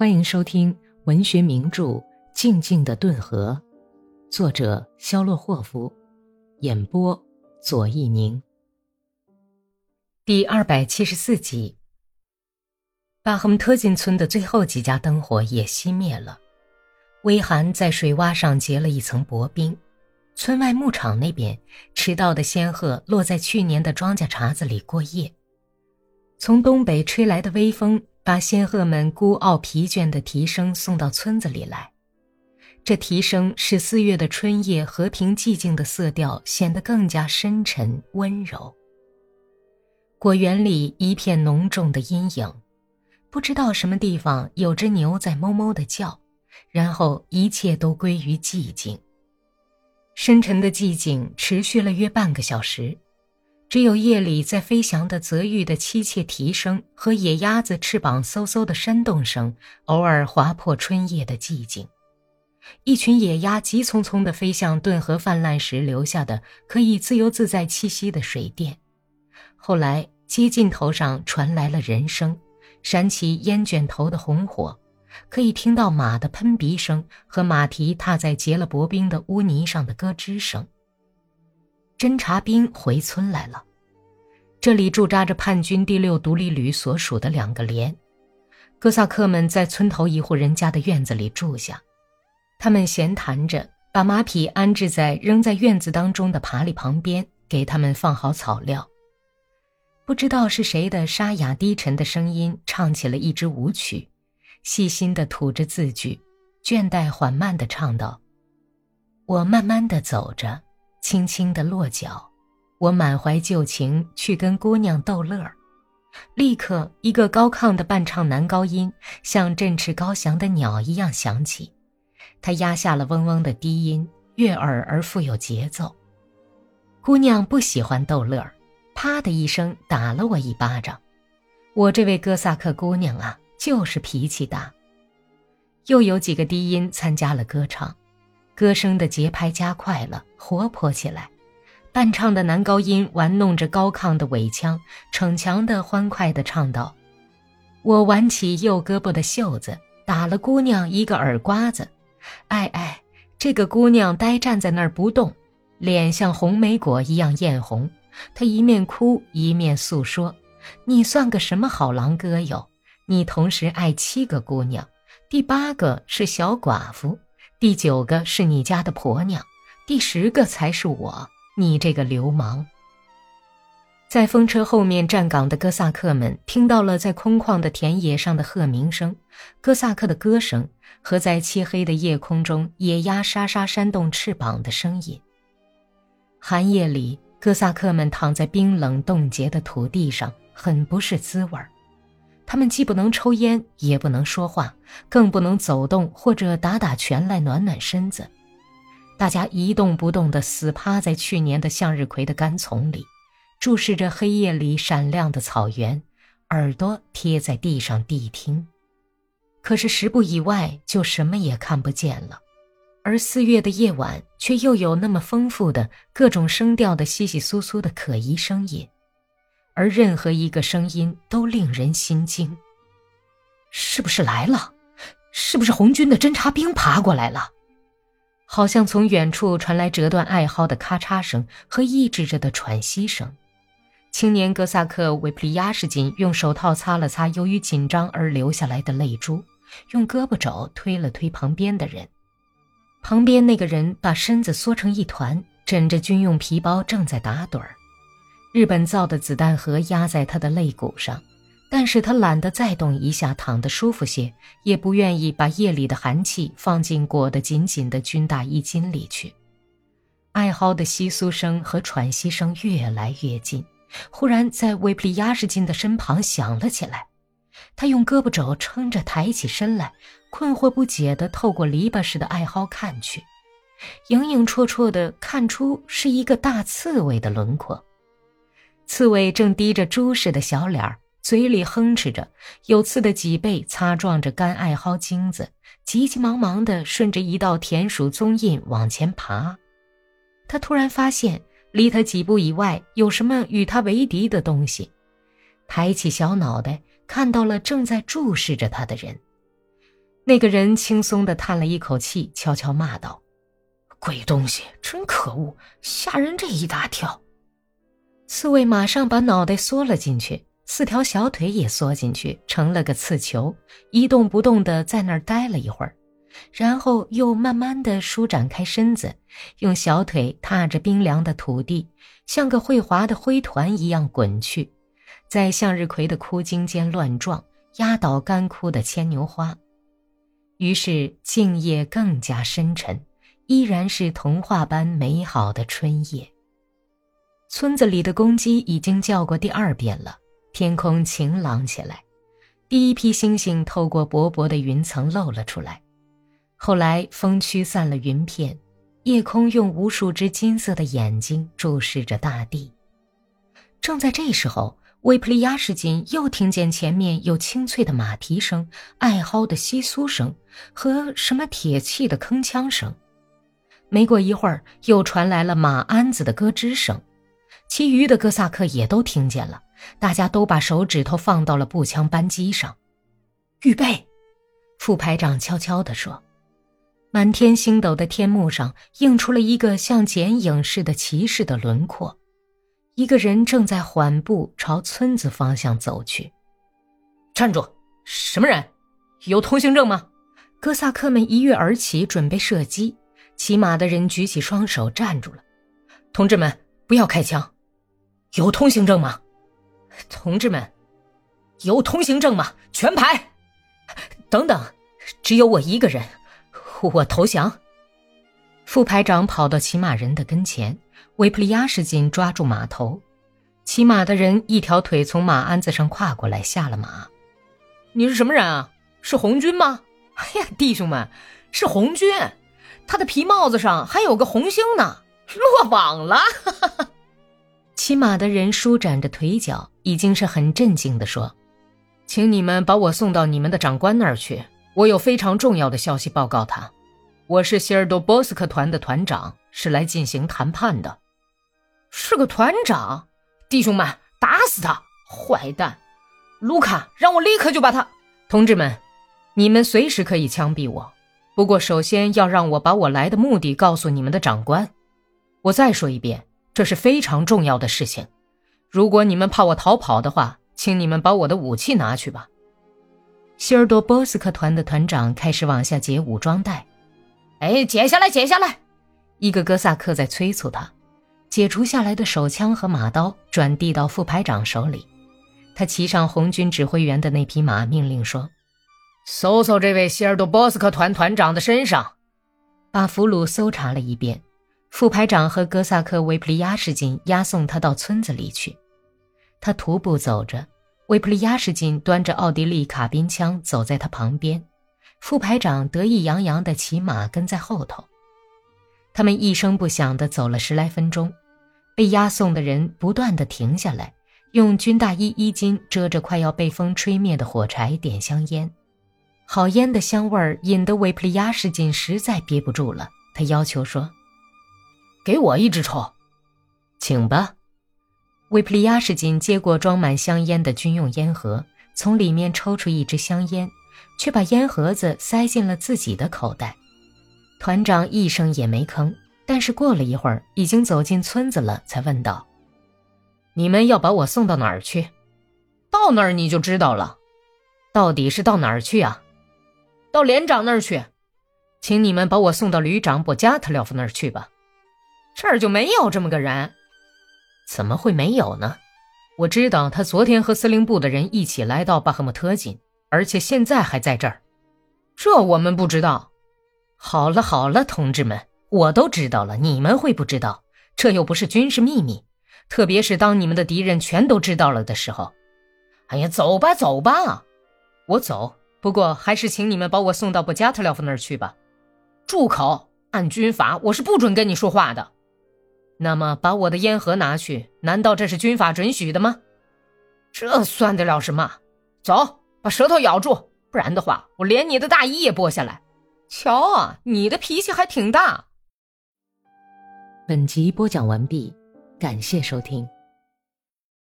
欢迎收听文学名著《静静的顿河》，作者肖洛霍夫，演播左一宁。第二百七十四集。巴赫姆特金村的最后几家灯火也熄灭了，微寒在水洼上结了一层薄冰。村外牧场那边，迟到的仙鹤落在去年的庄稼茬子里过夜。从东北吹来的微风。把仙鹤们孤傲疲倦的啼声送到村子里来，这啼声使四月的春夜和平寂静的色调显得更加深沉温柔。果园里一片浓重的阴影，不知道什么地方有只牛在哞哞的叫，然后一切都归于寂静。深沉的寂静持续了约半个小时。只有夜里在飞翔的泽玉的凄切啼声和野鸭子翅膀嗖嗖的扇动声，偶尔划破春夜的寂静。一群野鸭急匆匆地飞向顿河泛滥时留下的可以自由自在栖息的水殿。后来街尽头上传来了人声，闪起烟卷头的红火，可以听到马的喷鼻声和马蹄踏在结了薄冰的污泥上的咯吱声。侦察兵回村来了，这里驻扎着叛军第六独立旅所属的两个连。哥萨克们在村头一户人家的院子里住下，他们闲谈着，把马匹安置在扔在院子当中的爬犁旁边，给他们放好草料。不知道是谁的沙哑低沉的声音唱起了一支舞曲，细心地吐着字句，倦怠缓慢地唱道：“我慢慢地走着。”轻轻的落脚，我满怀旧情去跟姑娘逗乐儿。立刻，一个高亢的伴唱男高音像振翅高翔的鸟一样响起，他压下了嗡嗡的低音，悦耳而富有节奏。姑娘不喜欢逗乐儿，啪的一声打了我一巴掌。我这位哥萨克姑娘啊，就是脾气大。又有几个低音参加了歌唱。歌声的节拍加快了，活泼起来。伴唱的男高音玩弄着高亢的尾腔，逞强的、欢快的唱道：“我挽起右胳膊的袖子，打了姑娘一个耳刮子。哎哎，这个姑娘呆站在那儿不动，脸像红莓果一样艳红。她一面哭一面诉说：你算个什么好郎哥哟？你同时爱七个姑娘，第八个是小寡妇。”第九个是你家的婆娘，第十个才是我。你这个流氓！在风车后面站岗的哥萨克们听到了在空旷的田野上的鹤鸣声、哥萨克的歌声和在漆黑的夜空中野鸭沙沙扇动翅膀的声音。寒夜里，哥萨克们躺在冰冷冻结的土地上，很不是滋味儿。他们既不能抽烟，也不能说话，更不能走动或者打打拳来暖暖身子。大家一动不动地死趴在去年的向日葵的干丛里，注视着黑夜里闪亮的草原，耳朵贴在地上谛听。可是十步以外就什么也看不见了，而四月的夜晚却又有那么丰富的各种声调的稀稀疏疏的可疑声音。而任何一个声音都令人心惊。是不是来了？是不是红军的侦察兵爬过来了？好像从远处传来折断艾蒿的咔嚓声和抑制着的喘息声。青年哥萨克维普利亚什金用手套擦了擦由于紧张而流下来的泪珠，用胳膊肘推了推旁边的人。旁边那个人把身子缩成一团，枕着军用皮包，正在打盹儿。日本造的子弹盒压在他的肋骨上，但是他懒得再动一下，躺得舒服些，也不愿意把夜里的寒气放进裹得紧紧的军大衣襟里去。艾蒿的窸窣声和喘息声越来越近，忽然在维普利亚什金的身旁响了起来。他用胳膊肘撑着抬起身来，困惑不解地透过篱笆似的艾蒿看去，影影绰绰地看出是一个大刺猬的轮廓。刺猬正低着猪似的小脸儿，嘴里哼哧着，有刺的脊背擦撞着干艾蒿茎子，急急忙忙地顺着一道田鼠踪印往前爬。他突然发现，离他几步以外有什么与他为敌的东西，抬起小脑袋，看到了正在注视着他的人。那个人轻松的叹了一口气，悄悄骂道：“鬼东西，真可恶，吓人这一大跳。”刺猬马上把脑袋缩了进去，四条小腿也缩进去，成了个刺球，一动不动的在那儿待了一会儿，然后又慢慢的舒展开身子，用小腿踏着冰凉的土地，像个会滑的灰团一样滚去，在向日葵的枯茎间乱撞，压倒干枯的牵牛花。于是静夜更加深沉，依然是童话般美好的春夜。村子里的公鸡已经叫过第二遍了，天空晴朗起来，第一批星星透过薄薄的云层露了出来。后来风驱散了云片，夜空用无数只金色的眼睛注视着大地。正在这时候。维普利亚什金又听见前面有清脆的马蹄声、艾蒿的窸窣声和什么铁器的铿锵声。没过一会儿，又传来了马鞍子的咯吱声。其余的哥萨克也都听见了，大家都把手指头放到了步枪扳机上，预备。副排长悄悄地说：“满天星斗的天幕上映出了一个像剪影似的骑士的轮廓。”一个人正在缓步朝村子方向走去。站住！什么人？有通行证吗？哥萨克们一跃而起，准备射击。骑马的人举起双手站住了。同志们，不要开枪！有通行证吗？同志们，有通行证吗？全排！等等，只有我一个人，我投降。副排长跑到骑马人的跟前。维普利亚什金抓住马头，骑马的人一条腿从马鞍子上跨过来，下了马。你是什么人啊？是红军吗？哎呀，弟兄们，是红军！他的皮帽子上还有个红星呢。落网了！骑马的人舒展着腿脚，已经是很镇静地说：“请你们把我送到你们的长官那儿去，我有非常重要的消息报告他。我是希尔多波斯克团的团长，是来进行谈判的。”是个团长，弟兄们，打死他！坏蛋，卢卡，让我立刻就把他。同志们，你们随时可以枪毙我，不过首先要让我把我来的目的告诉你们的长官。我再说一遍，这是非常重要的事情。如果你们怕我逃跑的话，请你们把我的武器拿去吧。希尔多波斯克团的团长开始往下解武装带。哎，解下来，解下来！一个哥萨克在催促他。解除下来的手枪和马刀转递到副排长手里，他骑上红军指挥员的那匹马，命令说：“搜搜这位希尔多波斯克团团长的身上。”把俘虏搜查了一遍，副排长和哥萨克维普利亚什金押送他到村子里去。他徒步走着，维普利亚什金端着奥地利卡宾枪走在他旁边，副排长得意洋洋地骑马跟在后头。他们一声不响地走了十来分钟。被押送的人不断地停下来，用军大衣衣襟遮着快要被风吹灭的火柴，点香烟。好烟的香味儿引得维普利亚什金实在憋不住了，他要求说：“给我一支抽，请吧。”维普利亚什金接过装满香烟的军用烟盒，从里面抽出一支香烟，却把烟盒子塞进了自己的口袋。团长一声也没吭。但是过了一会儿，已经走进村子了，才问道：“你们要把我送到哪儿去？到那儿你就知道了。到底是到哪儿去啊？到连长那儿去。请你们把我送到旅长博加特廖夫那儿去吧。这儿就没有这么个人。怎么会没有呢？我知道他昨天和司令部的人一起来到巴赫穆特金，而且现在还在这儿。这我们不知道。好了好了，同志们。”我都知道了，你们会不知道？这又不是军事秘密，特别是当你们的敌人全都知道了的时候。哎呀，走吧，走吧，我走。不过还是请你们把我送到布加特廖夫那儿去吧。住口！按军法，我是不准跟你说话的。那么，把我的烟盒拿去，难道这是军法准许的吗？这算得了什么？走，把舌头咬住，不然的话，我连你的大衣也剥下来。瞧啊，你的脾气还挺大。本集播讲完毕，感谢收听。